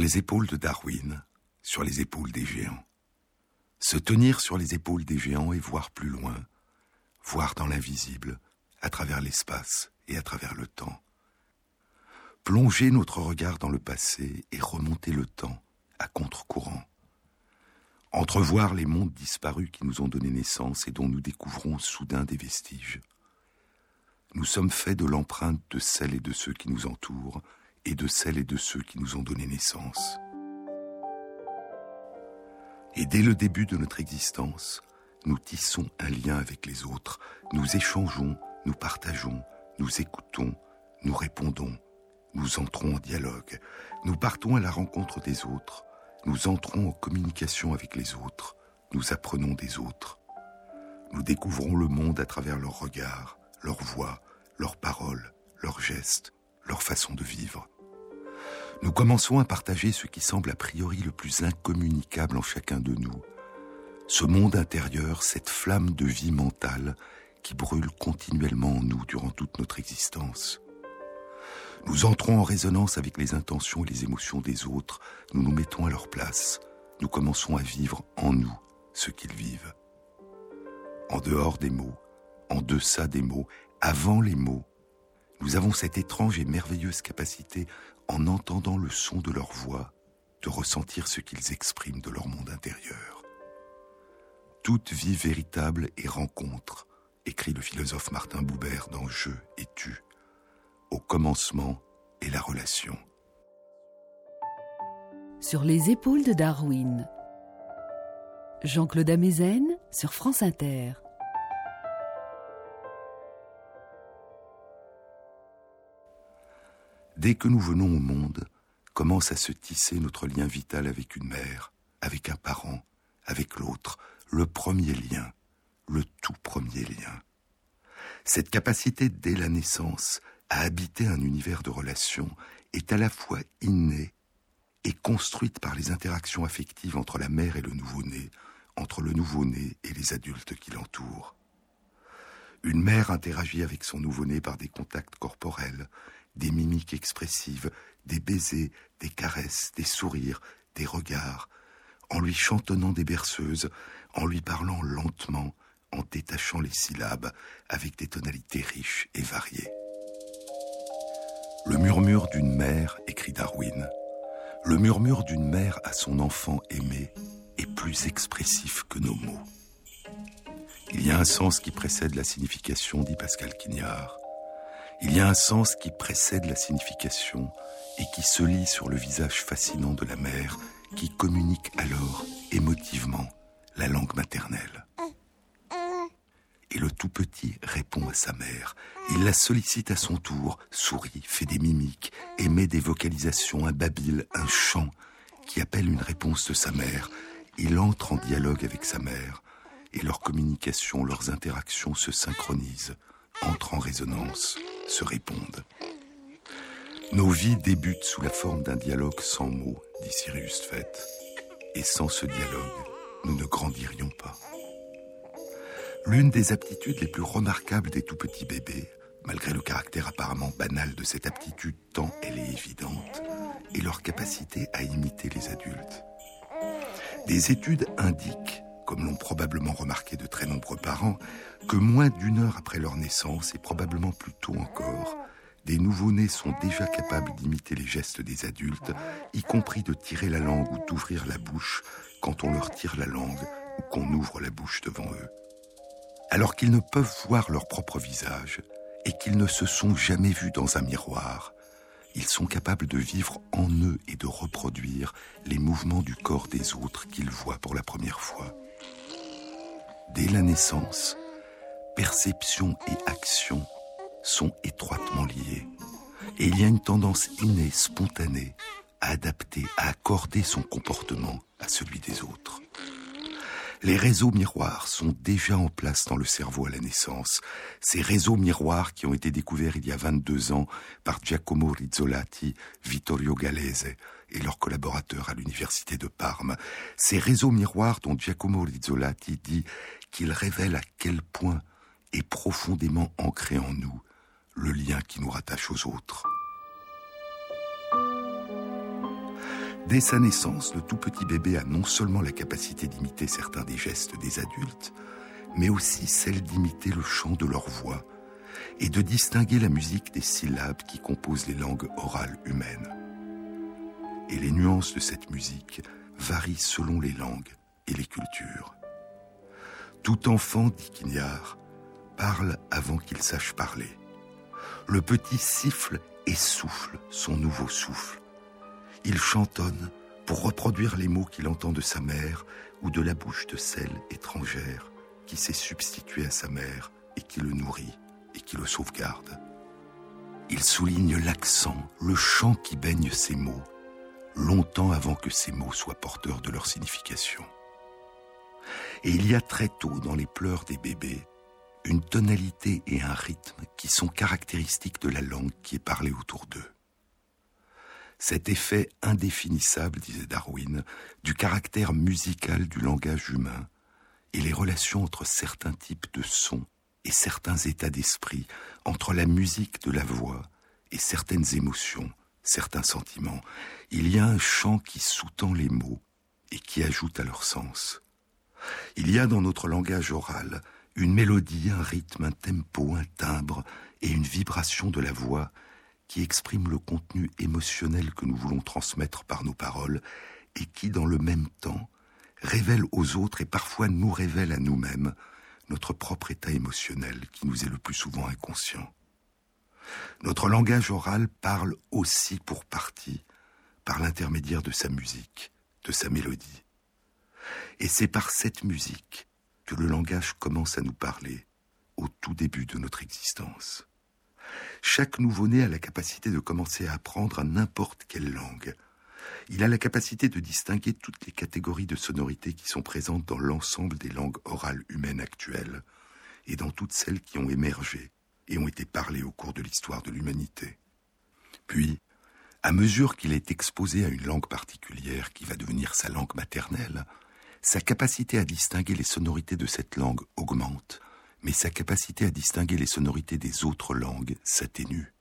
les épaules de Darwin, sur les épaules des géants. Se tenir sur les épaules des géants et voir plus loin, voir dans l'invisible, à travers l'espace et à travers le temps. Plonger notre regard dans le passé et remonter le temps à contre-courant. Entrevoir les mondes disparus qui nous ont donné naissance et dont nous découvrons soudain des vestiges. Nous sommes faits de l'empreinte de celles et de ceux qui nous entourent et de celles et de ceux qui nous ont donné naissance. Et dès le début de notre existence, nous tissons un lien avec les autres, nous échangeons, nous partageons, nous écoutons, nous répondons, nous entrons en dialogue, nous partons à la rencontre des autres, nous entrons en communication avec les autres, nous apprenons des autres. Nous découvrons le monde à travers leurs regards, leurs voix, leurs paroles, leurs gestes, leur façon de vivre. Nous commençons à partager ce qui semble a priori le plus incommunicable en chacun de nous. Ce monde intérieur, cette flamme de vie mentale qui brûle continuellement en nous durant toute notre existence. Nous entrons en résonance avec les intentions et les émotions des autres, nous nous mettons à leur place, nous commençons à vivre en nous ce qu'ils vivent. En dehors des mots, en deçà des mots, avant les mots, nous avons cette étrange et merveilleuse capacité, en entendant le son de leur voix, de ressentir ce qu'ils expriment de leur monde intérieur. Toute vie véritable est rencontre, écrit le philosophe Martin Buber dans Je et tu. Au commencement est la relation. Sur les épaules de Darwin. Jean-Claude Amezen sur France Inter. Dès que nous venons au monde, commence à se tisser notre lien vital avec une mère, avec un parent, avec l'autre, le premier lien, le tout premier lien. Cette capacité dès la naissance à habiter un univers de relations est à la fois innée et construite par les interactions affectives entre la mère et le nouveau-né, entre le nouveau-né et les adultes qui l'entourent. Une mère interagit avec son nouveau-né par des contacts corporels, des mimiques expressives, des baisers, des caresses, des sourires, des regards, en lui chantonnant des berceuses, en lui parlant lentement, en détachant les syllabes avec des tonalités riches et variées. Le murmure d'une mère, écrit Darwin, le murmure d'une mère à son enfant aimé est plus expressif que nos mots. Il y a un sens qui précède la signification, dit Pascal Quignard. Il y a un sens qui précède la signification et qui se lit sur le visage fascinant de la mère qui communique alors émotivement la langue maternelle. Et le tout petit répond à sa mère. Il la sollicite à son tour, sourit, fait des mimiques, émet des vocalisations, un babil, un chant qui appelle une réponse de sa mère. Il entre en dialogue avec sa mère et leur communication, leurs interactions se synchronisent, entrent en résonance se répondent. Nos vies débutent sous la forme d'un dialogue sans mots, dit Sirius Fett. Et sans ce dialogue, nous ne grandirions pas. L'une des aptitudes les plus remarquables des tout petits bébés, malgré le caractère apparemment banal de cette aptitude tant elle est évidente, est leur capacité à imiter les adultes. Des études indiquent comme l'ont probablement remarqué de très nombreux parents, que moins d'une heure après leur naissance, et probablement plus tôt encore, des nouveau-nés sont déjà capables d'imiter les gestes des adultes, y compris de tirer la langue ou d'ouvrir la bouche quand on leur tire la langue ou qu'on ouvre la bouche devant eux. Alors qu'ils ne peuvent voir leur propre visage et qu'ils ne se sont jamais vus dans un miroir, ils sont capables de vivre en eux et de reproduire les mouvements du corps des autres qu'ils voient pour la première fois dès la naissance, perception et action sont étroitement liées. Et il y a une tendance innée, spontanée, à adapter, à accorder son comportement à celui des autres. Les réseaux miroirs sont déjà en place dans le cerveau à la naissance. Ces réseaux miroirs qui ont été découverts il y a 22 ans par Giacomo Rizzolatti, Vittorio Gallese et leurs collaborateurs à l'université de Parme. Ces réseaux miroirs dont Giacomo Rizzolatti dit qu'ils révèlent à quel point est profondément ancré en nous le lien qui nous rattache aux autres. Dès sa naissance, le tout petit bébé a non seulement la capacité d'imiter certains des gestes des adultes, mais aussi celle d'imiter le chant de leur voix et de distinguer la musique des syllabes qui composent les langues orales humaines. Et les nuances de cette musique varient selon les langues et les cultures. Tout enfant, dit Quignard, parle avant qu'il sache parler. Le petit siffle et souffle son nouveau souffle. Il chantonne pour reproduire les mots qu'il entend de sa mère ou de la bouche de celle étrangère qui s'est substituée à sa mère et qui le nourrit et qui le sauvegarde. Il souligne l'accent, le chant qui baigne ces mots, longtemps avant que ces mots soient porteurs de leur signification. Et il y a très tôt dans les pleurs des bébés une tonalité et un rythme qui sont caractéristiques de la langue qui est parlée autour d'eux. Cet effet indéfinissable, disait Darwin, du caractère musical du langage humain et les relations entre certains types de sons et certains états d'esprit, entre la musique de la voix et certaines émotions, certains sentiments, il y a un chant qui sous-tend les mots et qui ajoute à leur sens. Il y a dans notre langage oral une mélodie, un rythme, un tempo, un timbre et une vibration de la voix qui exprime le contenu émotionnel que nous voulons transmettre par nos paroles et qui, dans le même temps, révèle aux autres et parfois nous révèle à nous-mêmes notre propre état émotionnel qui nous est le plus souvent inconscient. Notre langage oral parle aussi pour partie par l'intermédiaire de sa musique, de sa mélodie. Et c'est par cette musique que le langage commence à nous parler au tout début de notre existence. Chaque nouveau-né a la capacité de commencer à apprendre à n'importe quelle langue. Il a la capacité de distinguer toutes les catégories de sonorités qui sont présentes dans l'ensemble des langues orales humaines actuelles et dans toutes celles qui ont émergé et ont été parlées au cours de l'histoire de l'humanité. Puis, à mesure qu'il est exposé à une langue particulière qui va devenir sa langue maternelle, sa capacité à distinguer les sonorités de cette langue augmente, mais sa capacité à distinguer les sonorités des autres langues s'atténue.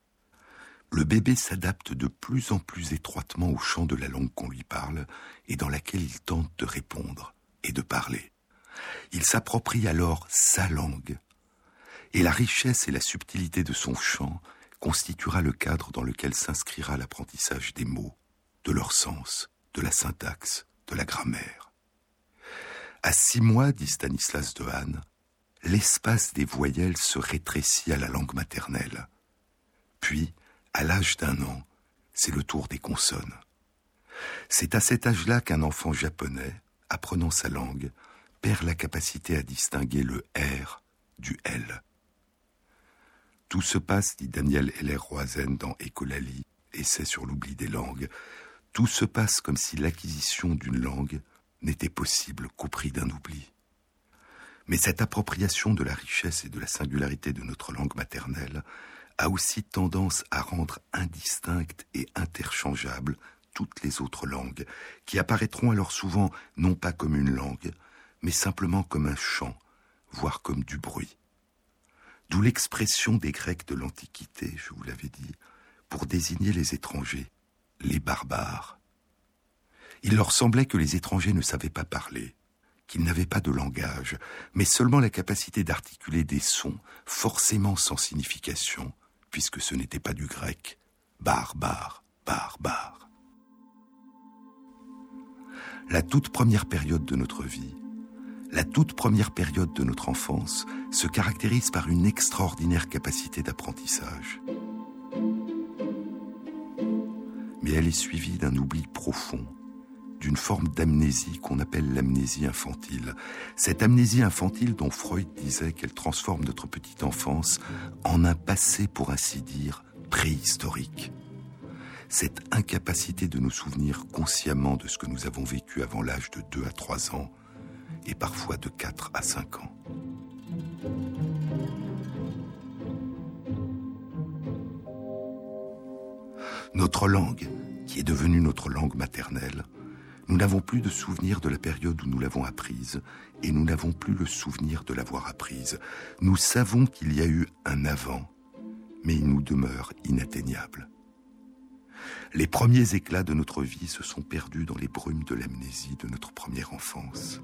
Le bébé s'adapte de plus en plus étroitement au chant de la langue qu'on lui parle et dans laquelle il tente de répondre et de parler. Il s'approprie alors sa langue, et la richesse et la subtilité de son chant constituera le cadre dans lequel s'inscrira l'apprentissage des mots, de leur sens, de la syntaxe, de la grammaire. À six mois, dit Stanislas Dehaene, l'espace des voyelles se rétrécit à la langue maternelle. Puis, à l'âge d'un an, c'est le tour des consonnes. C'est à cet âge-là qu'un enfant japonais, apprenant sa langue, perd la capacité à distinguer le R du L. Tout se passe, dit Daniel Heller-Roizen dans Écolalie, Essai sur l'oubli des langues, tout se passe comme si l'acquisition d'une langue n'était possible qu'au prix d'un oubli. Mais cette appropriation de la richesse et de la singularité de notre langue maternelle a aussi tendance à rendre indistinctes et interchangeables toutes les autres langues, qui apparaîtront alors souvent non pas comme une langue, mais simplement comme un chant, voire comme du bruit. D'où l'expression des Grecs de l'Antiquité, je vous l'avais dit, pour désigner les étrangers, les barbares. Il leur semblait que les étrangers ne savaient pas parler, qu'ils n'avaient pas de langage, mais seulement la capacité d'articuler des sons, forcément sans signification, puisque ce n'était pas du grec. Barbare, barbare. La toute première période de notre vie, la toute première période de notre enfance, se caractérise par une extraordinaire capacité d'apprentissage. Mais elle est suivie d'un oubli profond, d'une forme d'amnésie qu'on appelle l'amnésie infantile. Cette amnésie infantile dont Freud disait qu'elle transforme notre petite enfance en un passé, pour ainsi dire, préhistorique. Cette incapacité de nous souvenir consciemment de ce que nous avons vécu avant l'âge de 2 à 3 ans, et parfois de 4 à 5 ans. Notre langue, qui est devenue notre langue maternelle, nous n'avons plus de souvenir de la période où nous l'avons apprise, et nous n'avons plus le souvenir de l'avoir apprise. Nous savons qu'il y a eu un avant, mais il nous demeure inatteignable. Les premiers éclats de notre vie se sont perdus dans les brumes de l'amnésie de notre première enfance.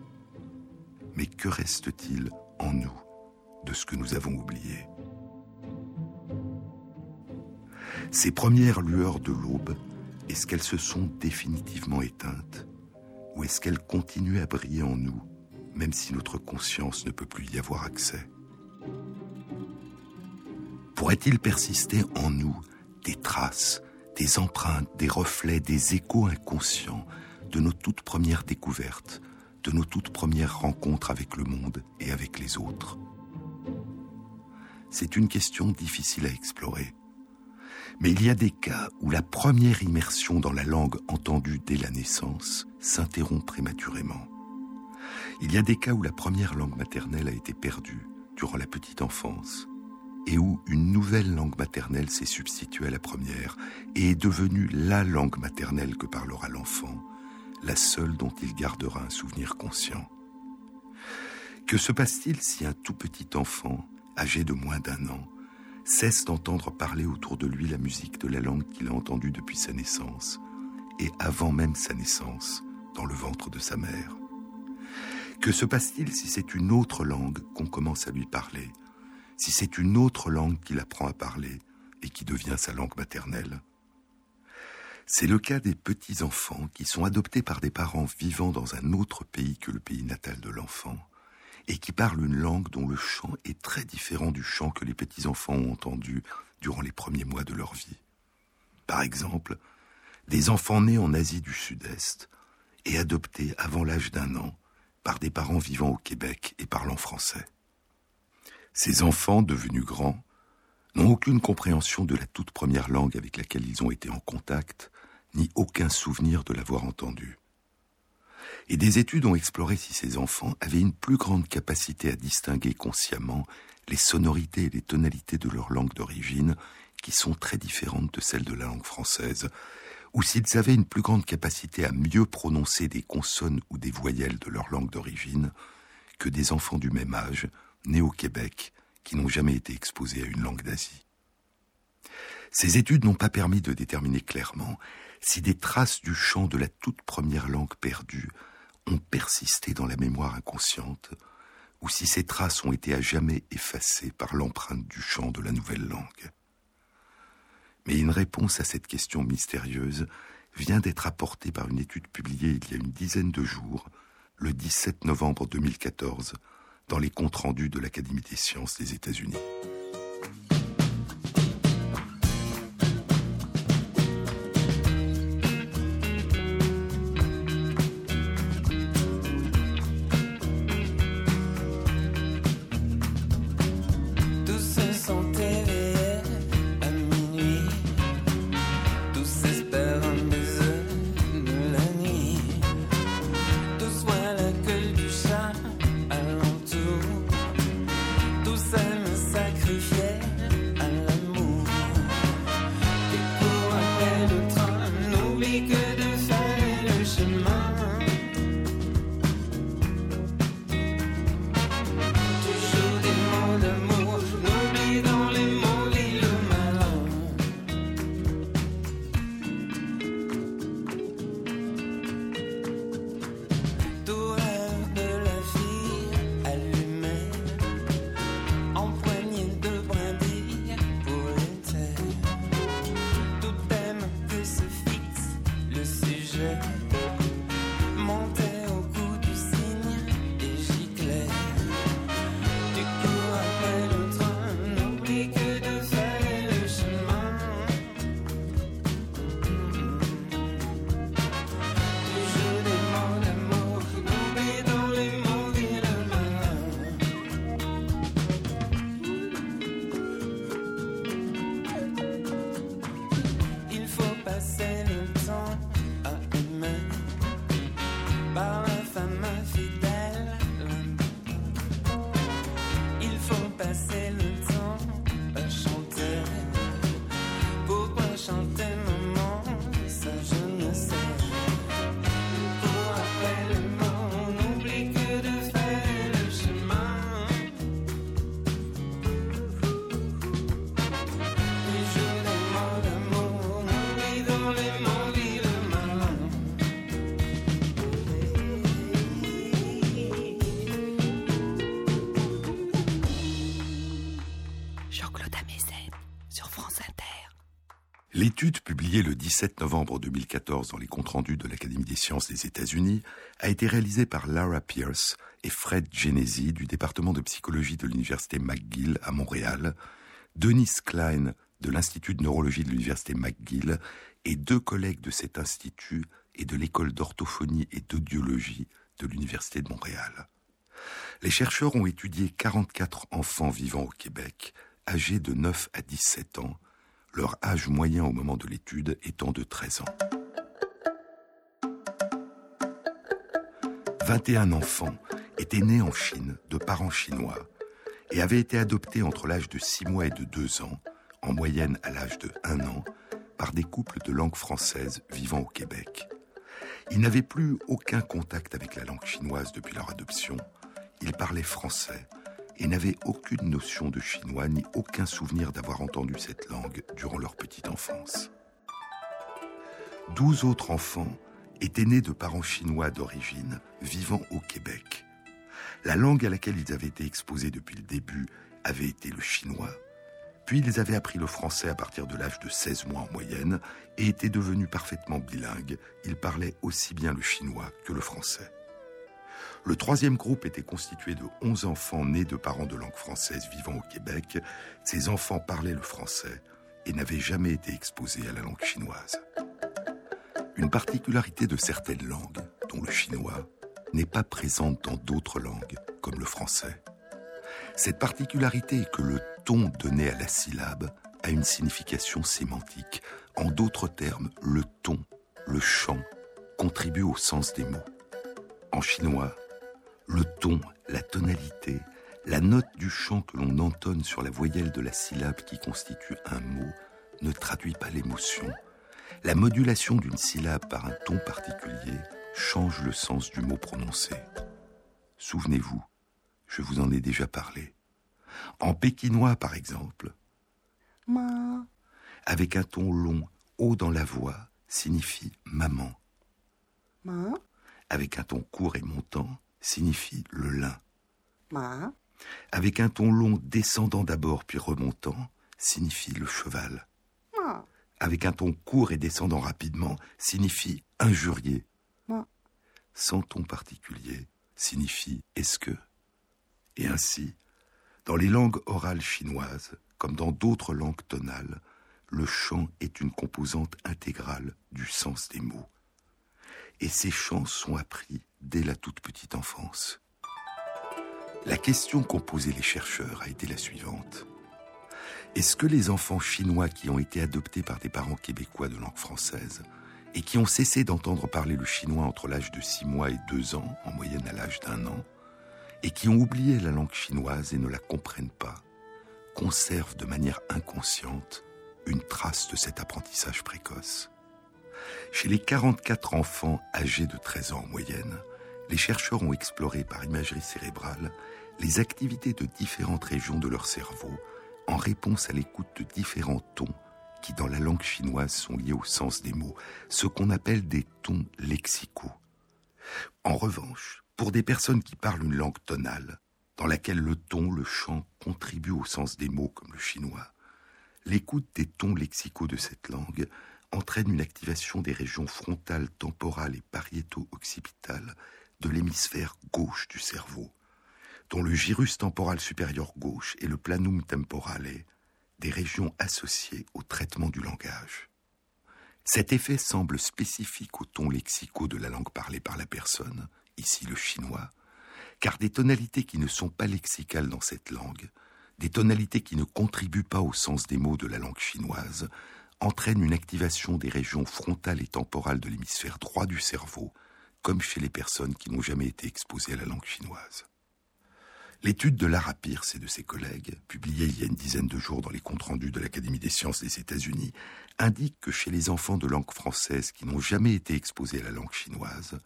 Mais que reste-t-il en nous de ce que nous avons oublié? Ces premières lueurs de l'aube, est-ce qu'elles se sont définitivement éteintes? Ou est-ce qu'elles continuent à briller en nous, même si notre conscience ne peut plus y avoir accès? Pourrait-il persister en nous des traces, des empreintes, des reflets, des échos inconscients de nos toutes premières découvertes, de nos toutes premières rencontres avec le monde et avec les autres? C'est une question difficile à explorer. Mais il y a des cas où la première immersion dans la langue entendue dès la naissance s'interrompt prématurément. Il y a des cas où la première langue maternelle a été perdue durant la petite enfance et où une nouvelle langue maternelle s'est substituée à la première et est devenue la langue maternelle que parlera l'enfant, la seule dont il gardera un souvenir conscient. Que se passe-t-il si un tout petit enfant, âgé de moins d'un an, cesse d'entendre parler autour de lui la musique de la langue qu'il a entendue depuis sa naissance, et avant même sa naissance, dans le ventre de sa mère Que se passe-t-il si c'est une autre langue qu'on commence à lui parler si c'est une autre langue qu'il apprend à parler et qui devient sa langue maternelle? C'est le cas des petits-enfants qui sont adoptés par des parents vivant dans un autre pays que le pays natal de l'enfant et qui parlent une langue dont le chant est très différent du chant que les petits-enfants ont entendu durant les premiers mois de leur vie. Par exemple, des enfants nés en Asie du Sud-Est et adoptés avant l'âge d'un an par des parents vivant au Québec et parlant français. Ces enfants, devenus grands, n'ont aucune compréhension de la toute première langue avec laquelle ils ont été en contact, ni aucun souvenir de l'avoir entendue. Et des études ont exploré si ces enfants avaient une plus grande capacité à distinguer consciemment les sonorités et les tonalités de leur langue d'origine, qui sont très différentes de celles de la langue française, ou s'ils avaient une plus grande capacité à mieux prononcer des consonnes ou des voyelles de leur langue d'origine que des enfants du même âge nés au Québec, qui n'ont jamais été exposés à une langue d'Asie. Ces études n'ont pas permis de déterminer clairement si des traces du chant de la toute première langue perdue ont persisté dans la mémoire inconsciente, ou si ces traces ont été à jamais effacées par l'empreinte du chant de la nouvelle langue. Mais une réponse à cette question mystérieuse vient d'être apportée par une étude publiée il y a une dizaine de jours, le 17 novembre 2014, dans les comptes rendus de l'Académie des sciences des États-Unis. Le 17 novembre 2014 dans les comptes rendus de l'Académie des sciences des États-Unis a été réalisée par Lara Pierce et Fred Genesi du département de psychologie de l'Université McGill à Montréal, Denis Klein de l'Institut de neurologie de l'Université McGill et deux collègues de cet institut et de l'école d'orthophonie et d'audiologie de l'Université de Montréal. Les chercheurs ont étudié 44 enfants vivant au Québec, âgés de 9 à 17 ans, leur âge moyen au moment de l'étude étant de 13 ans. 21 enfants étaient nés en Chine de parents chinois et avaient été adoptés entre l'âge de 6 mois et de 2 ans, en moyenne à l'âge de 1 an, par des couples de langue française vivant au Québec. Ils n'avaient plus aucun contact avec la langue chinoise depuis leur adoption. Ils parlaient français et n'avaient aucune notion de chinois ni aucun souvenir d'avoir entendu cette langue durant leur petite enfance. Douze autres enfants étaient nés de parents chinois d'origine vivant au Québec. La langue à laquelle ils avaient été exposés depuis le début avait été le chinois. Puis ils avaient appris le français à partir de l'âge de 16 mois en moyenne et étaient devenus parfaitement bilingues. Ils parlaient aussi bien le chinois que le français. Le troisième groupe était constitué de 11 enfants nés de parents de langue française vivant au Québec. Ces enfants parlaient le français et n'avaient jamais été exposés à la langue chinoise. Une particularité de certaines langues, dont le chinois, n'est pas présente dans d'autres langues, comme le français. Cette particularité est que le ton donné à la syllabe a une signification sémantique. En d'autres termes, le ton, le chant, contribue au sens des mots. En chinois, le ton, la tonalité, la note du chant que l'on entonne sur la voyelle de la syllabe qui constitue un mot ne traduit pas l'émotion. La modulation d'une syllabe par un ton particulier change le sens du mot prononcé. Souvenez-vous, je vous en ai déjà parlé. En pékinois, par exemple, ma, avec un ton long, haut dans la voix, signifie maman. Ma, avec un ton court et montant, signifie le lin. Ma. Avec un ton long descendant d'abord puis remontant, signifie le cheval. Ma. Avec un ton court et descendant rapidement, signifie injurier. Ma. Sans ton particulier, signifie est-ce que. Et ainsi, dans les langues orales chinoises, comme dans d'autres langues tonales, le chant est une composante intégrale du sens des mots. Et ces chants sont appris dès la toute petite enfance. La question qu'ont posée les chercheurs a été la suivante. Est-ce que les enfants chinois qui ont été adoptés par des parents québécois de langue française et qui ont cessé d'entendre parler le chinois entre l'âge de 6 mois et 2 ans, en moyenne à l'âge d'un an, et qui ont oublié la langue chinoise et ne la comprennent pas, conservent de manière inconsciente une trace de cet apprentissage précoce? Chez les 44 enfants âgés de 13 ans en moyenne, les chercheurs ont exploré par imagerie cérébrale les activités de différentes régions de leur cerveau en réponse à l'écoute de différents tons qui dans la langue chinoise sont liés au sens des mots, ce qu'on appelle des tons lexicaux. En revanche, pour des personnes qui parlent une langue tonale, dans laquelle le ton, le chant contribuent au sens des mots comme le chinois, l'écoute des tons lexicaux de cette langue entraîne une activation des régions frontales, temporales et pariéto-occipitales de l'hémisphère gauche du cerveau, dont le gyrus temporal supérieur gauche et le planum temporale, des régions associées au traitement du langage. Cet effet semble spécifique aux tons lexicaux de la langue parlée par la personne, ici le chinois, car des tonalités qui ne sont pas lexicales dans cette langue, des tonalités qui ne contribuent pas au sens des mots de la langue chinoise, entraîne une activation des régions frontales et temporales de l'hémisphère droit du cerveau, comme chez les personnes qui n'ont jamais été exposées à la langue chinoise. L'étude de Lara Pierce et de ses collègues, publiée il y a une dizaine de jours dans les comptes rendus de l'Académie des sciences des États-Unis, indique que chez les enfants de langue française qui n'ont jamais été exposés à la langue chinoise,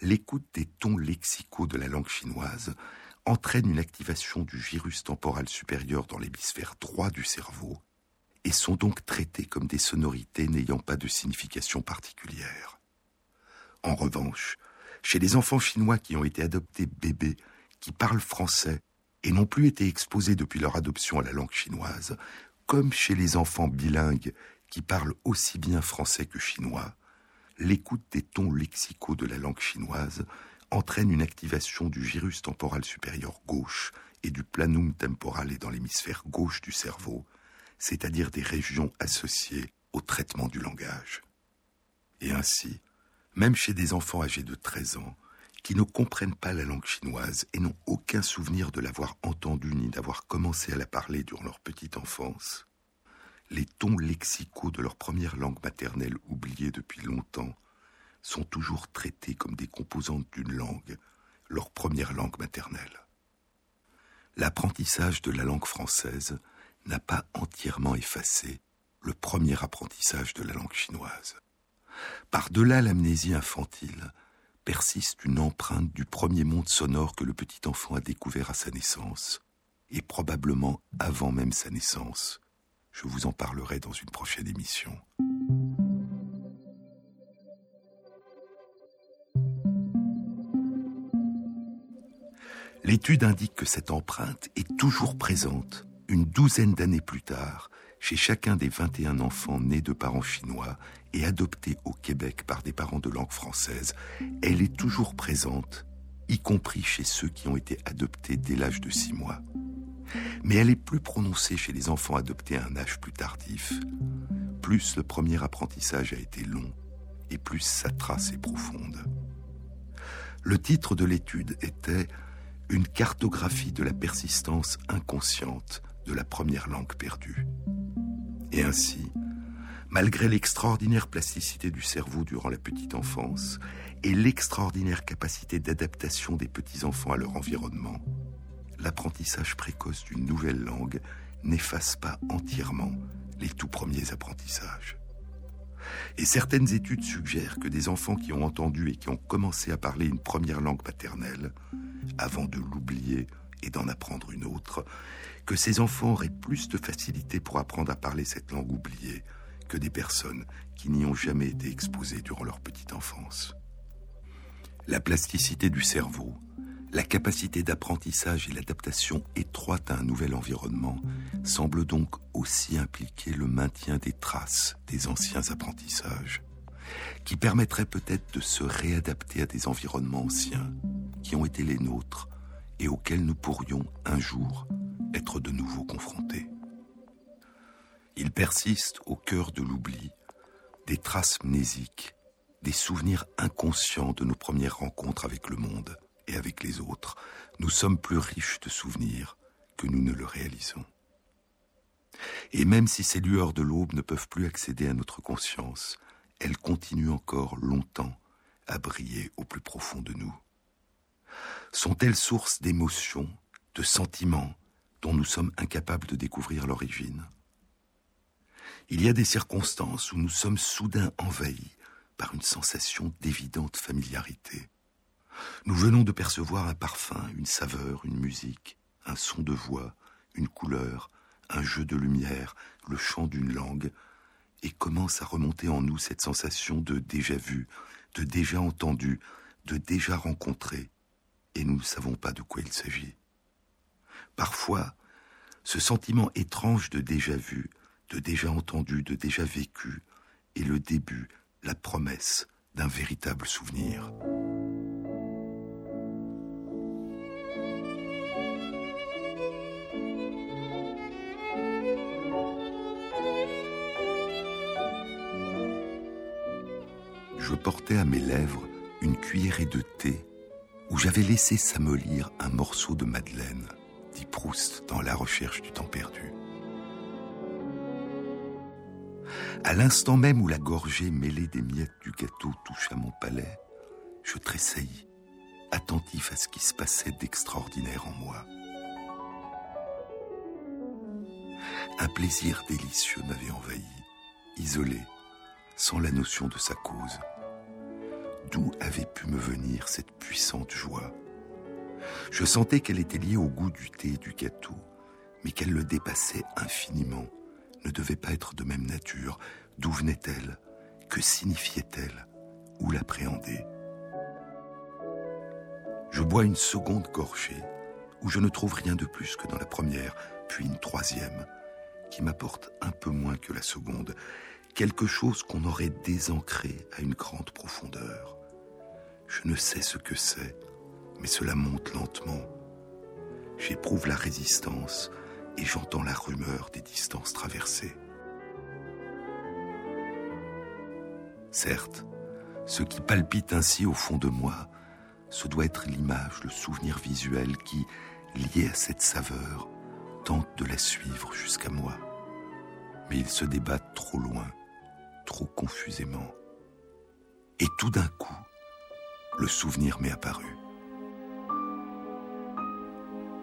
l'écoute des tons lexicaux de la langue chinoise entraîne une activation du gyrus temporal supérieur dans l'hémisphère droit du cerveau et sont donc traités comme des sonorités n'ayant pas de signification particulière. En revanche, chez les enfants chinois qui ont été adoptés bébés, qui parlent français et n'ont plus été exposés depuis leur adoption à la langue chinoise, comme chez les enfants bilingues qui parlent aussi bien français que chinois, l'écoute des tons lexicaux de la langue chinoise entraîne une activation du gyrus temporal supérieur gauche et du planum temporale dans l'hémisphère gauche du cerveau, c'est-à-dire des régions associées au traitement du langage. Et ainsi, même chez des enfants âgés de 13 ans, qui ne comprennent pas la langue chinoise et n'ont aucun souvenir de l'avoir entendue ni d'avoir commencé à la parler durant leur petite enfance, les tons lexicaux de leur première langue maternelle oubliée depuis longtemps sont toujours traités comme des composantes d'une langue, leur première langue maternelle l'apprentissage de la langue française n'a pas entièrement effacé le premier apprentissage de la langue chinoise. Par-delà l'amnésie infantile, persiste une empreinte du premier monde sonore que le petit enfant a découvert à sa naissance, et probablement avant même sa naissance. Je vous en parlerai dans une prochaine émission. L'étude indique que cette empreinte est toujours présente une douzaine d'années plus tard chez chacun des 21 enfants nés de parents chinois et adoptés au Québec par des parents de langue française. Elle est toujours présente, y compris chez ceux qui ont été adoptés dès l'âge de 6 mois. Mais elle est plus prononcée chez les enfants adoptés à un âge plus tardif. Plus le premier apprentissage a été long et plus sa trace est profonde. Le titre de l'étude était une cartographie de la persistance inconsciente de la première langue perdue. Et ainsi, malgré l'extraordinaire plasticité du cerveau durant la petite enfance et l'extraordinaire capacité d'adaptation des petits-enfants à leur environnement, l'apprentissage précoce d'une nouvelle langue n'efface pas entièrement les tout premiers apprentissages. Et certaines études suggèrent que des enfants qui ont entendu et qui ont commencé à parler une première langue paternelle avant de l'oublier et d'en apprendre une autre, que ces enfants auraient plus de facilité pour apprendre à parler cette langue oubliée que des personnes qui n'y ont jamais été exposées durant leur petite enfance. La plasticité du cerveau, la capacité d'apprentissage et l'adaptation étroite à un nouvel environnement semblent donc aussi impliquer le maintien des traces des anciens apprentissages, qui permettraient peut-être de se réadapter à des environnements anciens qui ont été les nôtres et auxquels nous pourrions un jour être de nouveau confrontés. Il persiste au cœur de l'oubli des traces mnésiques, des souvenirs inconscients de nos premières rencontres avec le monde et avec les autres. Nous sommes plus riches de souvenirs que nous ne le réalisons. Et même si ces lueurs de l'aube ne peuvent plus accéder à notre conscience, elles continuent encore longtemps à briller au plus profond de nous sont-elles source d'émotions, de sentiments dont nous sommes incapables de découvrir l'origine Il y a des circonstances où nous sommes soudain envahis par une sensation d'évidente familiarité. Nous venons de percevoir un parfum, une saveur, une musique, un son de voix, une couleur, un jeu de lumière, le chant d'une langue, et commence à remonter en nous cette sensation de déjà vu, de déjà entendu, de déjà rencontré, et nous ne savons pas de quoi il s'agit. Parfois, ce sentiment étrange de déjà vu, de déjà entendu, de déjà vécu, est le début, la promesse d'un véritable souvenir. Je portais à mes lèvres une cuillerée de thé où j'avais laissé s'amollir un morceau de Madeleine, dit Proust dans La recherche du temps perdu. À l'instant même où la gorgée mêlée des miettes du gâteau toucha mon palais, je tressaillis, attentif à ce qui se passait d'extraordinaire en moi. Un plaisir délicieux m'avait envahi, isolé, sans la notion de sa cause d'où avait pu me venir cette puissante joie. Je sentais qu'elle était liée au goût du thé et du gâteau, mais qu'elle le dépassait infiniment, ne devait pas être de même nature. D'où venait-elle? Que signifiait-elle? Où l'appréhender? Je bois une seconde gorgée, où je ne trouve rien de plus que dans la première, puis une troisième, qui m'apporte un peu moins que la seconde, quelque chose qu'on aurait désancré à une grande profondeur. Je ne sais ce que c'est, mais cela monte lentement. J'éprouve la résistance et j'entends la rumeur des distances traversées. Certes, ce qui palpite ainsi au fond de moi, ce doit être l'image, le souvenir visuel qui, lié à cette saveur, tente de la suivre jusqu'à moi. Mais il se débat trop loin, trop confusément. Et tout d'un coup, le souvenir m'est apparu.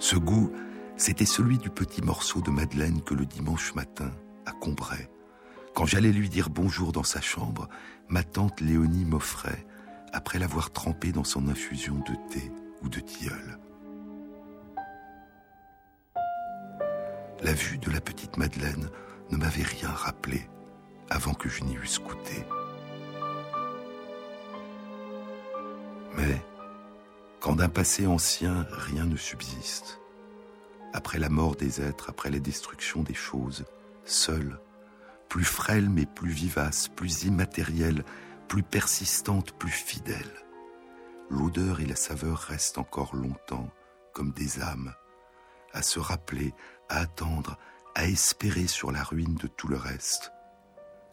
Ce goût, c'était celui du petit morceau de Madeleine que le dimanche matin, à Combray, quand j'allais lui dire bonjour dans sa chambre, ma tante Léonie m'offrait, après l'avoir trempé dans son infusion de thé ou de tilleul. La vue de la petite Madeleine ne m'avait rien rappelé avant que je n'y eusse goûté. D'un passé ancien rien ne subsiste, après la mort des êtres, après la destruction des choses, seule, plus frêle mais plus vivace, plus immatérielle, plus persistante, plus fidèle, l'odeur et la saveur restent encore longtemps comme des âmes, à se rappeler, à attendre, à espérer sur la ruine de tout le reste,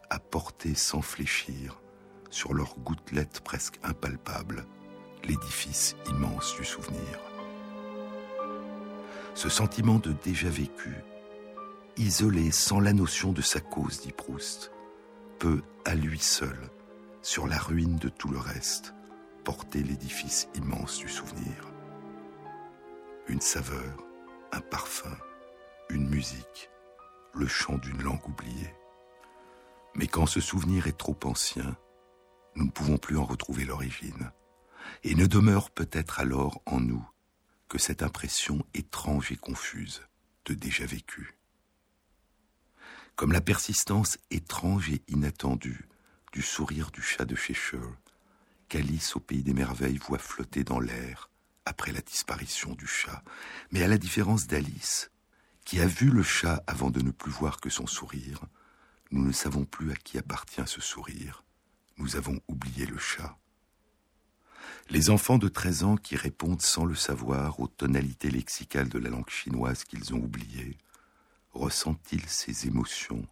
à porter sans fléchir, sur leurs gouttelettes presque impalpables, l'édifice immense du souvenir. Ce sentiment de déjà vécu, isolé sans la notion de sa cause, dit Proust, peut, à lui seul, sur la ruine de tout le reste, porter l'édifice immense du souvenir. Une saveur, un parfum, une musique, le chant d'une langue oubliée. Mais quand ce souvenir est trop ancien, nous ne pouvons plus en retrouver l'origine, et ne demeure peut-être alors en nous que cette impression étrange et confuse de déjà vécu. Comme la persistance étrange et inattendue du sourire du chat de Cheshire, qu'Alice au pays des merveilles voit flotter dans l'air après la disparition du chat. Mais à la différence d'Alice, qui a vu le chat avant de ne plus voir que son sourire, nous ne savons plus à qui appartient ce sourire. Nous avons oublié le chat. Les enfants de 13 ans qui répondent sans le savoir aux tonalités lexicales de la langue chinoise qu'ils ont oubliées, ressentent-ils ces émotions,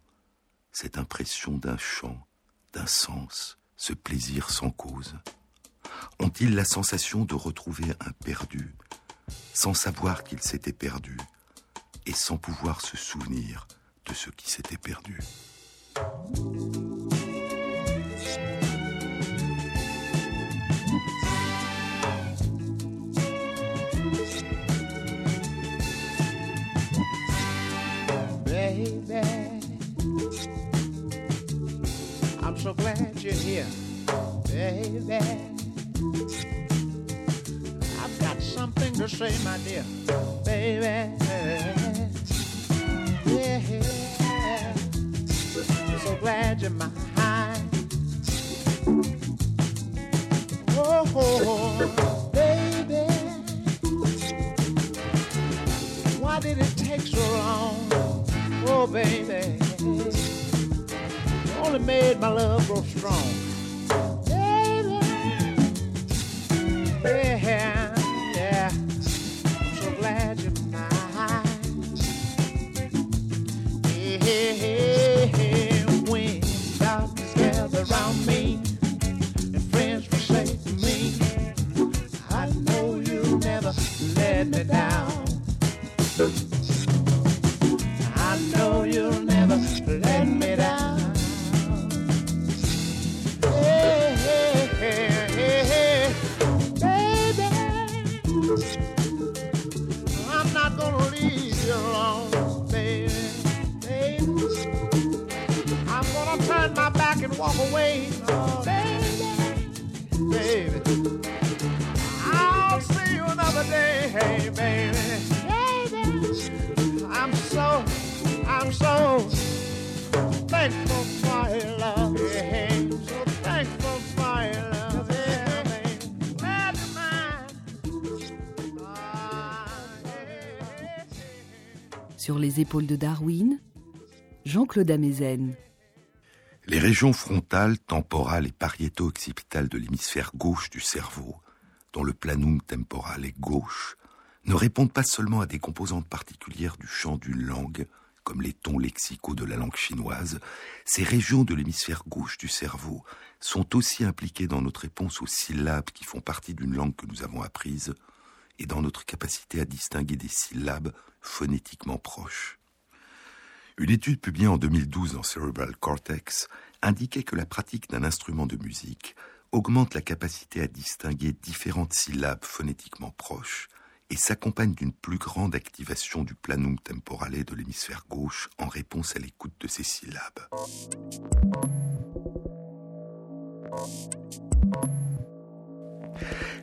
cette impression d'un chant, d'un sens, ce plaisir sans cause? Ont-ils la sensation de retrouver un perdu, sans savoir qu'il s'était perdu, et sans pouvoir se souvenir de ce qui s'était perdu? So glad you're here, baby. I've got something to say, my dear, baby. yeah. So glad you're mine. Oh, baby. Why did it take so long? Oh, baby. Only made my love grow strong. Baby. Yeah. Épaules de Darwin, Jean-Claude Amezen. Les régions frontales, temporales et pariéto-occipitales de l'hémisphère gauche du cerveau, dont le planum temporal est gauche, ne répondent pas seulement à des composantes particulières du champ d'une langue, comme les tons lexicaux de la langue chinoise, ces régions de l'hémisphère gauche du cerveau sont aussi impliquées dans notre réponse aux syllabes qui font partie d'une langue que nous avons apprise et dans notre capacité à distinguer des syllabes phonétiquement proches. Une étude publiée en 2012 dans Cerebral Cortex indiquait que la pratique d'un instrument de musique augmente la capacité à distinguer différentes syllabes phonétiquement proches et s'accompagne d'une plus grande activation du planum temporale de l'hémisphère gauche en réponse à l'écoute de ces syllabes.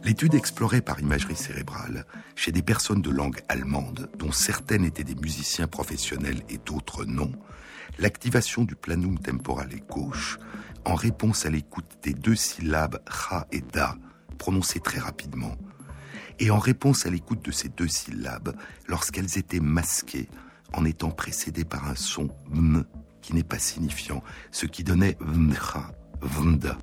L'étude explorée par imagerie cérébrale chez des personnes de langue allemande, dont certaines étaient des musiciens professionnels et d'autres non, l'activation du planum temporale gauche en réponse à l'écoute des deux syllabes ra et da, prononcées très rapidement, et en réponse à l'écoute de ces deux syllabes lorsqu'elles étaient masquées en étant précédées par un son m qui n'est pas signifiant, ce qui donnait vmra, vmda.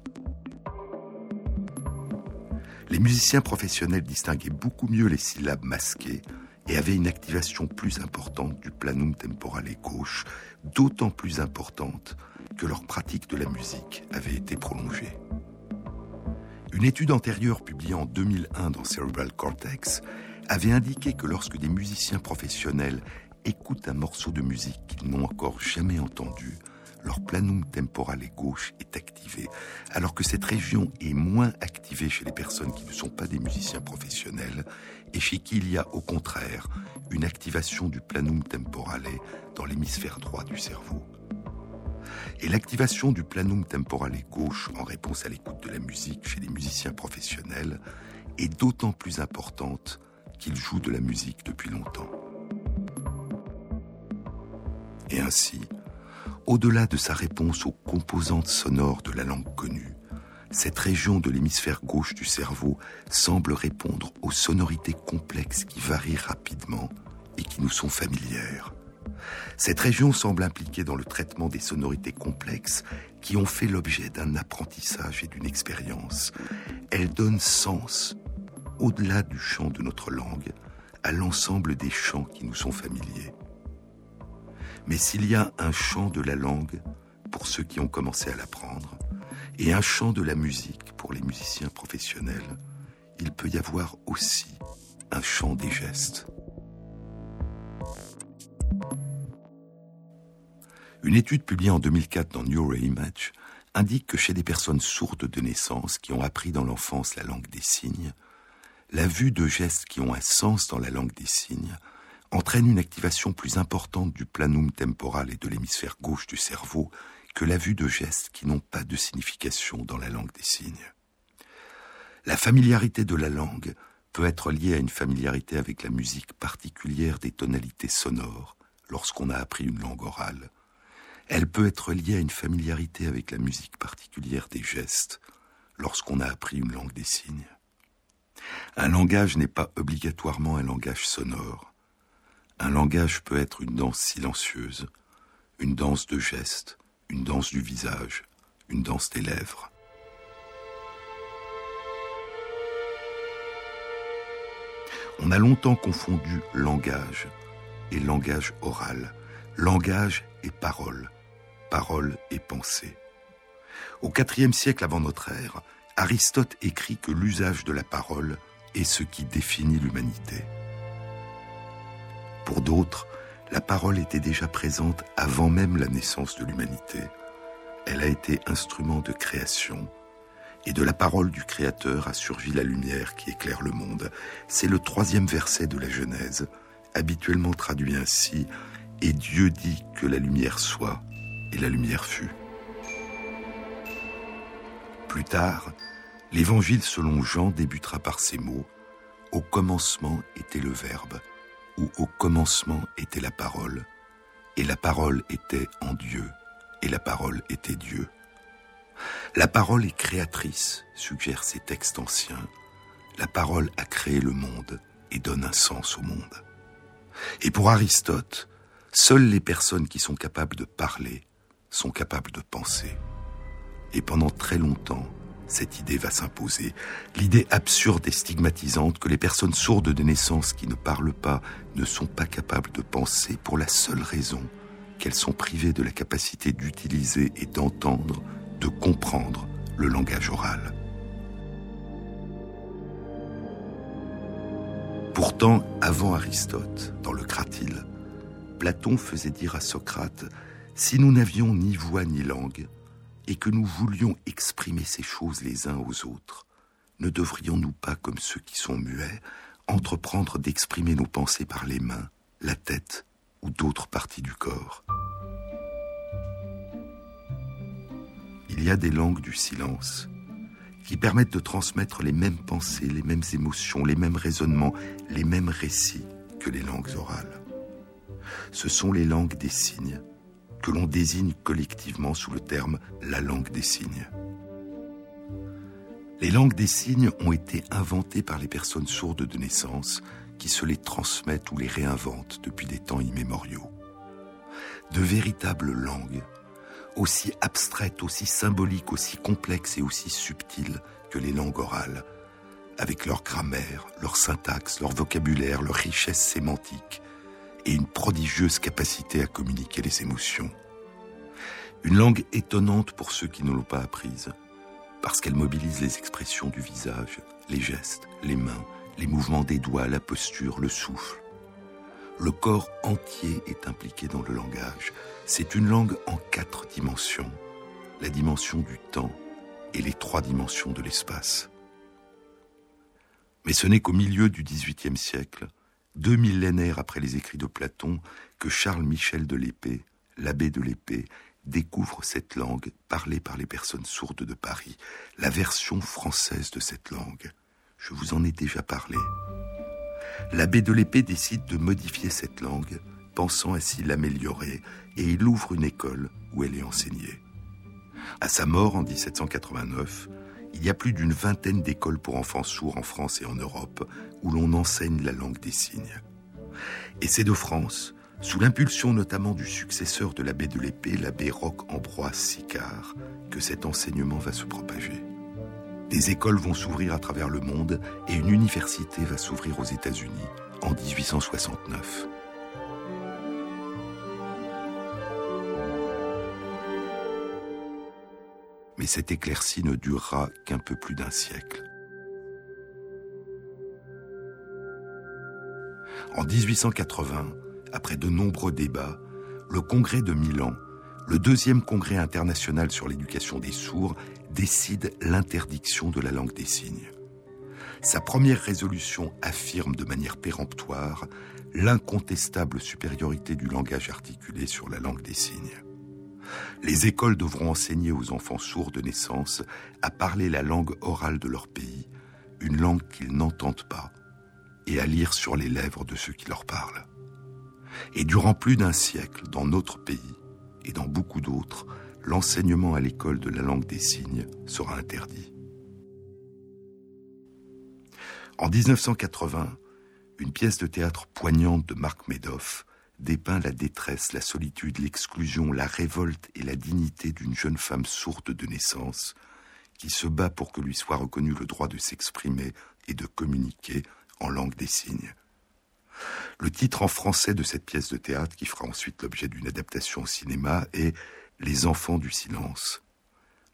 Les musiciens professionnels distinguaient beaucoup mieux les syllabes masquées et avaient une activation plus importante du planum temporale gauche, d'autant plus importante que leur pratique de la musique avait été prolongée. Une étude antérieure publiée en 2001 dans Cerebral Cortex avait indiqué que lorsque des musiciens professionnels écoutent un morceau de musique qu'ils n'ont encore jamais entendu, leur planum temporal gauche est activé, alors que cette région est moins activée chez les personnes qui ne sont pas des musiciens professionnels et chez qui il y a au contraire une activation du planum temporale dans l'hémisphère droit du cerveau. Et l'activation du planum temporale gauche en réponse à l'écoute de la musique chez les musiciens professionnels est d'autant plus importante qu'ils jouent de la musique depuis longtemps. Et ainsi, au-delà de sa réponse aux composantes sonores de la langue connue, cette région de l'hémisphère gauche du cerveau semble répondre aux sonorités complexes qui varient rapidement et qui nous sont familières. Cette région semble impliquée dans le traitement des sonorités complexes qui ont fait l'objet d'un apprentissage et d'une expérience. Elle donne sens, au-delà du chant de notre langue, à l'ensemble des chants qui nous sont familiers. Mais s'il y a un chant de la langue pour ceux qui ont commencé à l'apprendre, et un chant de la musique pour les musiciens professionnels, il peut y avoir aussi un chant des gestes. Une étude publiée en 2004 dans Neuroimage indique que chez des personnes sourdes de naissance qui ont appris dans l'enfance la langue des signes, la vue de gestes qui ont un sens dans la langue des signes entraîne une activation plus importante du planum temporal et de l'hémisphère gauche du cerveau que la vue de gestes qui n'ont pas de signification dans la langue des signes. La familiarité de la langue peut être liée à une familiarité avec la musique particulière des tonalités sonores lorsqu'on a appris une langue orale elle peut être liée à une familiarité avec la musique particulière des gestes lorsqu'on a appris une langue des signes. Un langage n'est pas obligatoirement un langage sonore. Un langage peut être une danse silencieuse, une danse de gestes, une danse du visage, une danse des lèvres. On a longtemps confondu langage et langage oral, langage et parole parole et pensée. Au IVe siècle avant notre ère, Aristote écrit que l'usage de la parole est ce qui définit l'humanité. D'autres, la parole était déjà présente avant même la naissance de l'humanité. Elle a été instrument de création, et de la parole du Créateur a surgi la lumière qui éclaire le monde. C'est le troisième verset de la Genèse, habituellement traduit ainsi, Et Dieu dit que la lumière soit, et la lumière fut. Plus tard, l'évangile selon Jean débutera par ces mots Au commencement était le Verbe, ou au commencement était la parole, et la parole était en Dieu, et la parole était Dieu. La parole est créatrice, suggèrent ces textes anciens. La parole a créé le monde et donne un sens au monde. Et pour Aristote, Seules les personnes qui sont capables de parler sont capables de penser. Et pendant très longtemps, cette idée va s'imposer. L'idée absurde et stigmatisante que les personnes sourdes de naissance qui ne parlent pas ne sont pas capables de penser pour la seule raison qu'elles sont privées de la capacité d'utiliser et d'entendre, de comprendre le langage oral. Pourtant, avant Aristote, dans le Cratyle, Platon faisait dire à Socrate, si nous n'avions ni voix ni langue, et que nous voulions exprimer ces choses les uns aux autres, ne devrions-nous pas, comme ceux qui sont muets, entreprendre d'exprimer nos pensées par les mains, la tête ou d'autres parties du corps? Il y a des langues du silence qui permettent de transmettre les mêmes pensées, les mêmes émotions, les mêmes raisonnements, les mêmes récits que les langues orales. Ce sont les langues des signes, que l'on désigne collectivement sous le terme la langue des signes. Les langues des signes ont été inventées par les personnes sourdes de naissance qui se les transmettent ou les réinventent depuis des temps immémoriaux. De véritables langues, aussi abstraites, aussi symboliques, aussi complexes et aussi subtiles que les langues orales, avec leur grammaire, leur syntaxe, leur vocabulaire, leur richesse sémantique, et une prodigieuse capacité à communiquer les émotions. Une langue étonnante pour ceux qui ne l'ont pas apprise, parce qu'elle mobilise les expressions du visage, les gestes, les mains, les mouvements des doigts, la posture, le souffle. Le corps entier est impliqué dans le langage. C'est une langue en quatre dimensions. La dimension du temps et les trois dimensions de l'espace. Mais ce n'est qu'au milieu du XVIIIe siècle deux millénaires après les écrits de Platon, que Charles Michel de l'Épée, l'abbé de l'Épée, découvre cette langue parlée par les personnes sourdes de Paris, la version française de cette langue. Je vous en ai déjà parlé. L'abbé de l'Épée décide de modifier cette langue, pensant ainsi l'améliorer, et il ouvre une école où elle est enseignée. À sa mort en 1789, il y a plus d'une vingtaine d'écoles pour enfants sourds en France et en Europe où l'on enseigne la langue des signes. Et c'est de France, sous l'impulsion notamment du successeur de l'abbé de l'épée, l'abbé Roch-Ambroise Sicard, que cet enseignement va se propager. Des écoles vont s'ouvrir à travers le monde et une université va s'ouvrir aux États-Unis en 1869. Mais cette éclaircie ne durera qu'un peu plus d'un siècle. En 1880, après de nombreux débats, le Congrès de Milan, le deuxième congrès international sur l'éducation des sourds, décide l'interdiction de la langue des signes. Sa première résolution affirme de manière péremptoire l'incontestable supériorité du langage articulé sur la langue des signes. Les écoles devront enseigner aux enfants sourds de naissance à parler la langue orale de leur pays, une langue qu'ils n'entendent pas, et à lire sur les lèvres de ceux qui leur parlent. Et durant plus d'un siècle, dans notre pays et dans beaucoup d'autres, l'enseignement à l'école de la langue des signes sera interdit. En 1980, une pièce de théâtre poignante de Marc Medoff dépeint la détresse, la solitude, l'exclusion, la révolte et la dignité d'une jeune femme sourde de naissance qui se bat pour que lui soit reconnu le droit de s'exprimer et de communiquer en langue des signes. Le titre en français de cette pièce de théâtre, qui fera ensuite l'objet d'une adaptation au cinéma, est Les enfants du silence.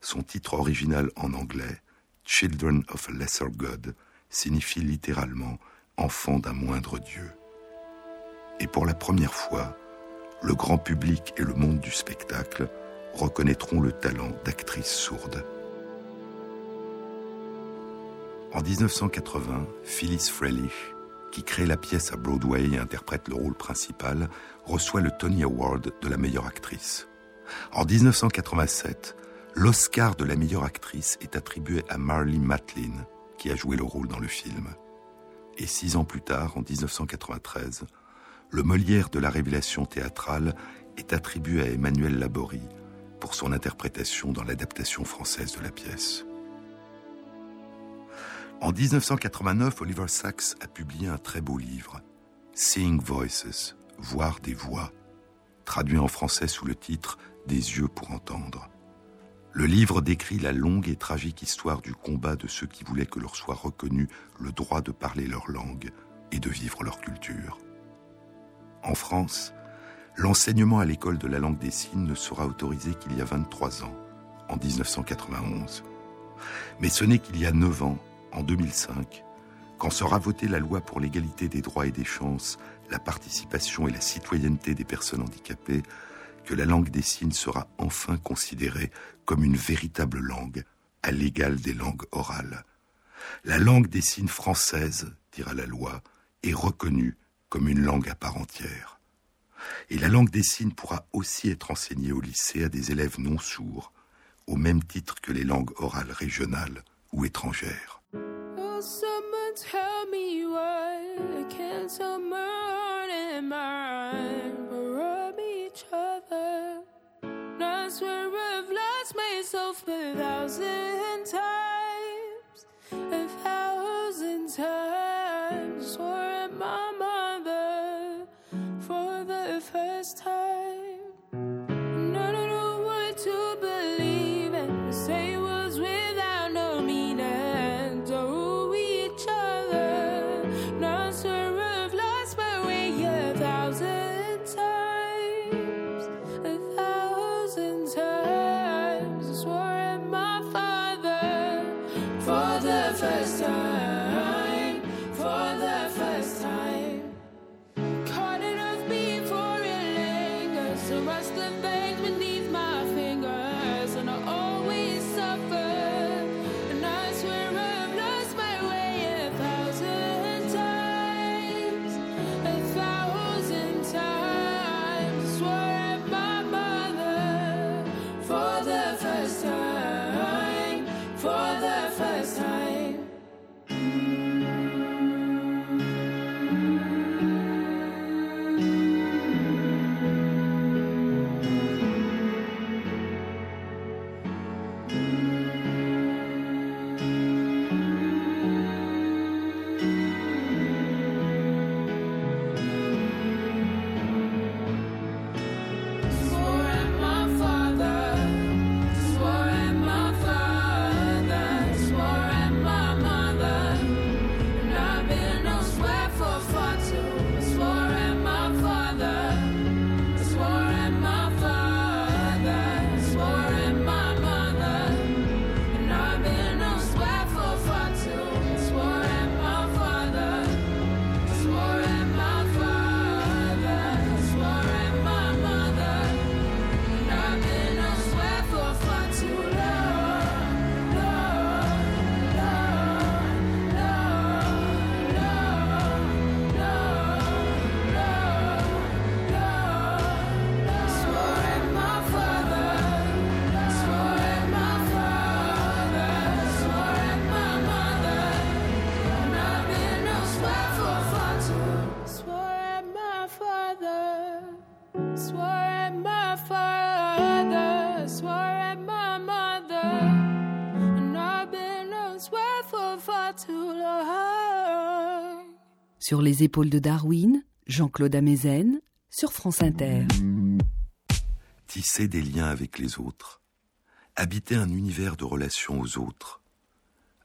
Son titre original en anglais, Children of a Lesser God, signifie littéralement Enfants d'un moindre Dieu. Et pour la première fois, le grand public et le monde du spectacle reconnaîtront le talent d'actrice sourde. En 1980, Phyllis Frelich, qui crée la pièce à Broadway et interprète le rôle principal, reçoit le Tony Award de la meilleure actrice. En 1987, l'Oscar de la meilleure actrice est attribué à Marley Matlin, qui a joué le rôle dans le film. Et six ans plus tard, en 1993, le Molière de la révélation théâtrale est attribué à Emmanuel Laborie pour son interprétation dans l'adaptation française de la pièce. En 1989, Oliver Sacks a publié un très beau livre, Seeing Voices, Voir des voix, traduit en français sous le titre Des yeux pour entendre. Le livre décrit la longue et tragique histoire du combat de ceux qui voulaient que leur soit reconnu le droit de parler leur langue et de vivre leur culture. En France, l'enseignement à l'école de la langue des signes ne sera autorisé qu'il y a 23 ans, en 1991. Mais ce n'est qu'il y a 9 ans, en 2005, quand sera votée la loi pour l'égalité des droits et des chances, la participation et la citoyenneté des personnes handicapées, que la langue des signes sera enfin considérée comme une véritable langue, à l'égal des langues orales. La langue des signes française, dira la loi, est reconnue comme une langue à part entière. Et la langue des signes pourra aussi être enseignée au lycée à des élèves non sourds, au même titre que les langues orales régionales ou étrangères. Sur les épaules de Darwin, Jean-Claude Amezen, sur France Inter. Tisser des liens avec les autres, habiter un univers de relations aux autres,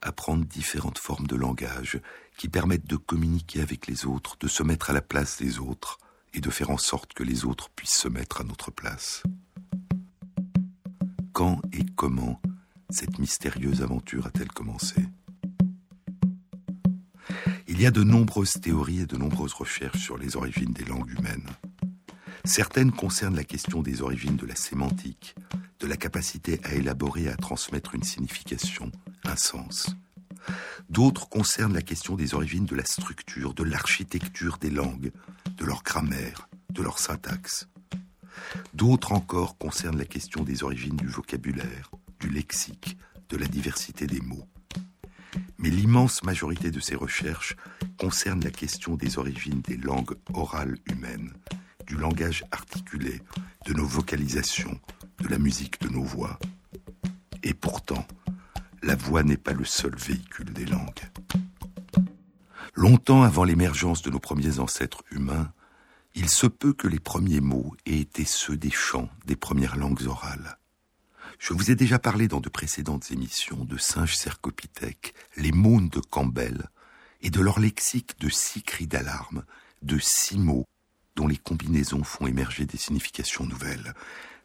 apprendre différentes formes de langage qui permettent de communiquer avec les autres, de se mettre à la place des autres et de faire en sorte que les autres puissent se mettre à notre place. Quand et comment cette mystérieuse aventure a-t-elle commencé? Il y a de nombreuses théories et de nombreuses recherches sur les origines des langues humaines. Certaines concernent la question des origines de la sémantique, de la capacité à élaborer et à transmettre une signification, un sens. D'autres concernent la question des origines de la structure, de l'architecture des langues, de leur grammaire, de leur syntaxe. D'autres encore concernent la question des origines du vocabulaire, du lexique, de la diversité des mots. Mais l'immense majorité de ces recherches concerne la question des origines des langues orales humaines, du langage articulé, de nos vocalisations, de la musique de nos voix. Et pourtant, la voix n'est pas le seul véhicule des langues. Longtemps avant l'émergence de nos premiers ancêtres humains, il se peut que les premiers mots aient été ceux des chants des premières langues orales. Je vous ai déjà parlé dans de précédentes émissions de singes cercopithèques, les mônes de Campbell, et de leur lexique de six cris d'alarme, de six mots dont les combinaisons font émerger des significations nouvelles.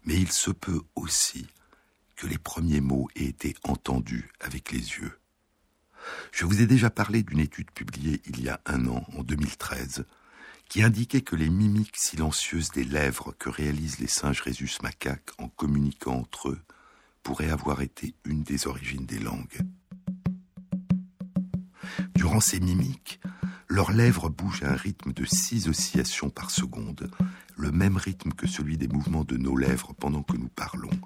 Mais il se peut aussi que les premiers mots aient été entendus avec les yeux. Je vous ai déjà parlé d'une étude publiée il y a un an, en 2013, qui indiquait que les mimiques silencieuses des lèvres que réalisent les singes rhésus macaques en communiquant entre eux pourraient avoir été une des origines des langues. Durant ces mimiques, leurs lèvres bougent à un rythme de six oscillations par seconde, le même rythme que celui des mouvements de nos lèvres pendant que nous parlons,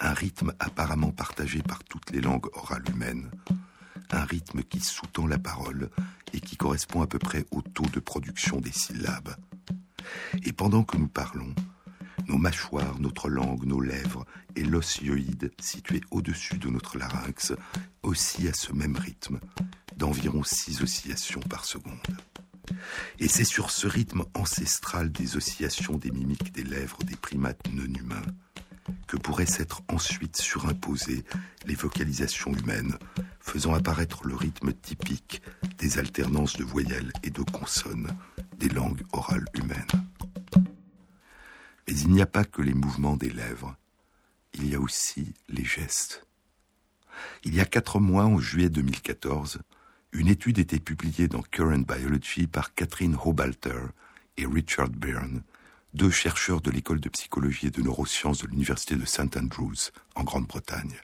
un rythme apparemment partagé par toutes les langues orales humaines, un rythme qui sous-tend la parole et qui correspond à peu près au taux de production des syllabes. Et pendant que nous parlons, nos mâchoires, notre langue, nos lèvres et l'osioïde situé au-dessus de notre larynx aussi à ce même rythme, d'environ six oscillations par seconde. Et c'est sur ce rythme ancestral des oscillations des mimiques des lèvres des primates non humains que pourraient s'être ensuite surimposées les vocalisations humaines, faisant apparaître le rythme typique des alternances de voyelles et de consonnes des langues orales humaines. Mais il n'y a pas que les mouvements des lèvres, il y a aussi les gestes. Il y a quatre mois, en juillet 2014, une étude était publiée dans Current Biology par Catherine Hobalter et Richard Byrne, deux chercheurs de l'école de psychologie et de neurosciences de l'université de St Andrews, en Grande-Bretagne.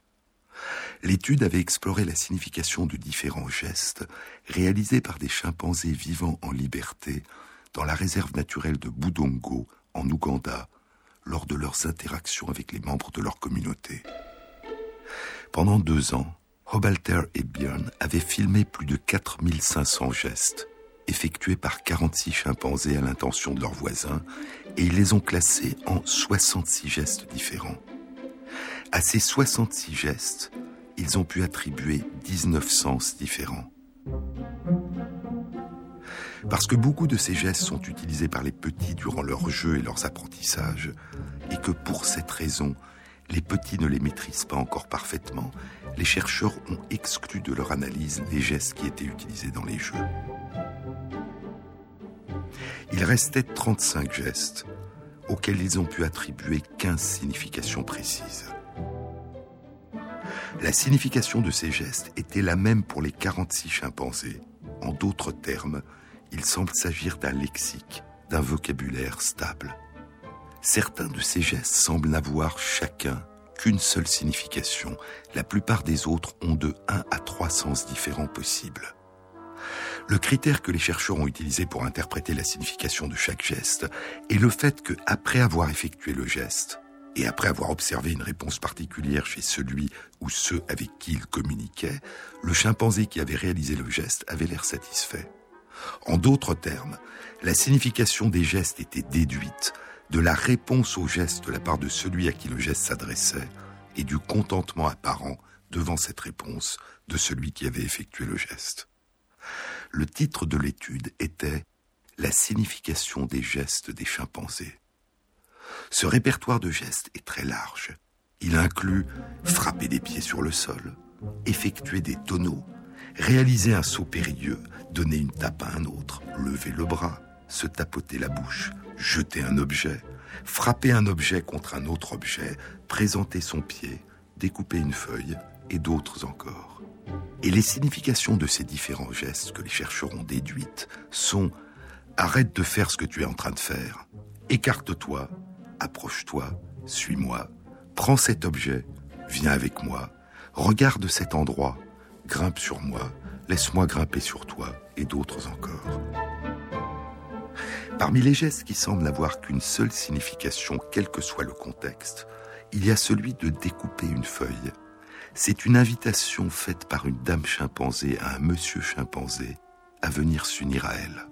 L'étude avait exploré la signification de différents gestes réalisés par des chimpanzés vivant en liberté dans la réserve naturelle de Budongo, en Ouganda, lors de leurs interactions avec les membres de leur communauté. Pendant deux ans, Hobalter et Björn avaient filmé plus de 4500 gestes effectués par 46 chimpanzés à l'intention de leurs voisins et ils les ont classés en 66 gestes différents. À ces 66 gestes, ils ont pu attribuer 19 sens différents. Parce que beaucoup de ces gestes sont utilisés par les petits durant leurs jeux et leurs apprentissages, et que pour cette raison, les petits ne les maîtrisent pas encore parfaitement, les chercheurs ont exclu de leur analyse les gestes qui étaient utilisés dans les jeux. Il restait 35 gestes auxquels ils ont pu attribuer 15 significations précises. La signification de ces gestes était la même pour les 46 chimpanzés. En d'autres termes, il semble s'agir d'un lexique, d'un vocabulaire stable. Certains de ces gestes semblent n'avoir chacun qu'une seule signification. La plupart des autres ont de 1 à 3 sens différents possibles. Le critère que les chercheurs ont utilisé pour interpréter la signification de chaque geste est le fait que, après avoir effectué le geste, et après avoir observé une réponse particulière chez celui ou ceux avec qui il communiquait, le chimpanzé qui avait réalisé le geste avait l'air satisfait. En d'autres termes, la signification des gestes était déduite de la réponse au geste de la part de celui à qui le geste s'adressait et du contentement apparent devant cette réponse de celui qui avait effectué le geste. Le titre de l'étude était La signification des gestes des chimpanzés. Ce répertoire de gestes est très large. Il inclut frapper des pieds sur le sol, effectuer des tonneaux, réaliser un saut périlleux, donner une tape à un autre, lever le bras, se tapoter la bouche, jeter un objet, frapper un objet contre un autre objet, présenter son pied, découper une feuille et d'autres encore. Et les significations de ces différents gestes que les chercheurs ont déduites sont arrête de faire ce que tu es en train de faire, écarte-toi, approche-toi, suis-moi, prends cet objet, viens avec moi, regarde cet endroit, grimpe sur moi, laisse-moi grimper sur toi, et d'autres encore. Parmi les gestes qui semblent n'avoir qu'une seule signification, quel que soit le contexte, il y a celui de découper une feuille. C'est une invitation faite par une dame chimpanzé à un monsieur chimpanzé à venir s'unir à elle.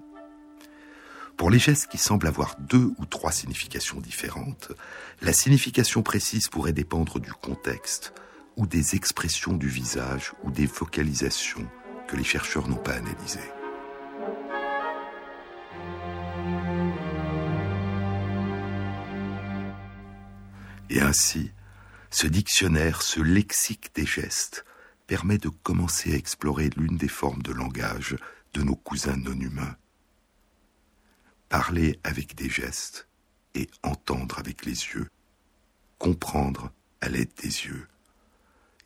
Pour les gestes qui semblent avoir deux ou trois significations différentes, la signification précise pourrait dépendre du contexte ou des expressions du visage ou des vocalisations que les chercheurs n'ont pas analysées. Et ainsi, ce dictionnaire, ce lexique des gestes, permet de commencer à explorer l'une des formes de langage de nos cousins non humains, Parler avec des gestes et entendre avec les yeux, comprendre à l'aide des yeux.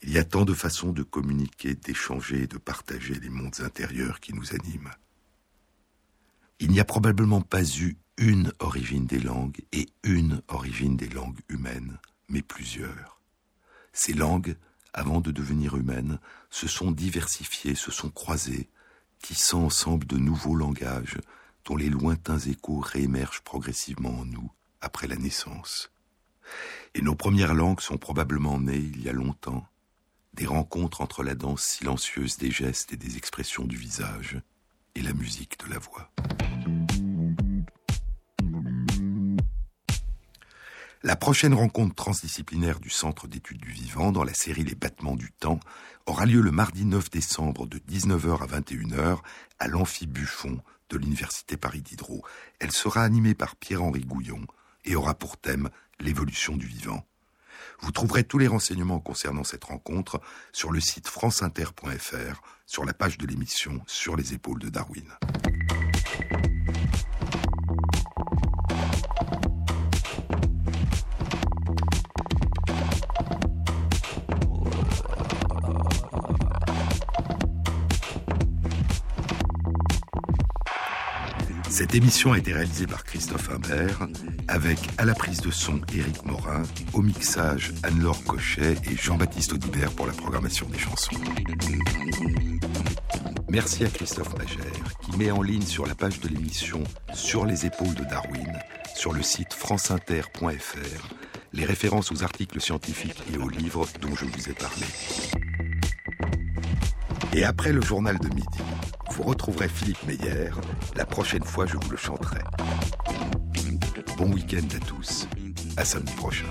Il y a tant de façons de communiquer, d'échanger et de partager les mondes intérieurs qui nous animent. Il n'y a probablement pas eu une origine des langues et une origine des langues humaines, mais plusieurs. Ces langues, avant de devenir humaines, se sont diversifiées, se sont croisées, tissant ensemble de nouveaux langages dont les lointains échos réémergent progressivement en nous après la naissance. Et nos premières langues sont probablement nées il y a longtemps, des rencontres entre la danse silencieuse des gestes et des expressions du visage et la musique de la voix. La prochaine rencontre transdisciplinaire du Centre d'études du vivant dans la série Les battements du temps aura lieu le mardi 9 décembre de 19h à 21h à l'Amphi Buffon de l'Université Paris Diderot. Elle sera animée par Pierre-Henri Gouillon et aura pour thème l'évolution du vivant. Vous trouverez tous les renseignements concernant cette rencontre sur le site franceinter.fr, sur la page de l'émission Sur les épaules de Darwin. Cette émission a été réalisée par Christophe Imbert, avec à la prise de son Éric Morin, au mixage Anne-Laure Cochet et Jean-Baptiste Audibert pour la programmation des chansons. Merci à Christophe Magère, qui met en ligne sur la page de l'émission Sur les épaules de Darwin, sur le site franceinter.fr, les références aux articles scientifiques et aux livres dont je vous ai parlé. Et après le journal de midi, vous retrouverez Philippe Meyer. La prochaine fois, je vous le chanterai. Bon week-end à tous. À samedi prochain.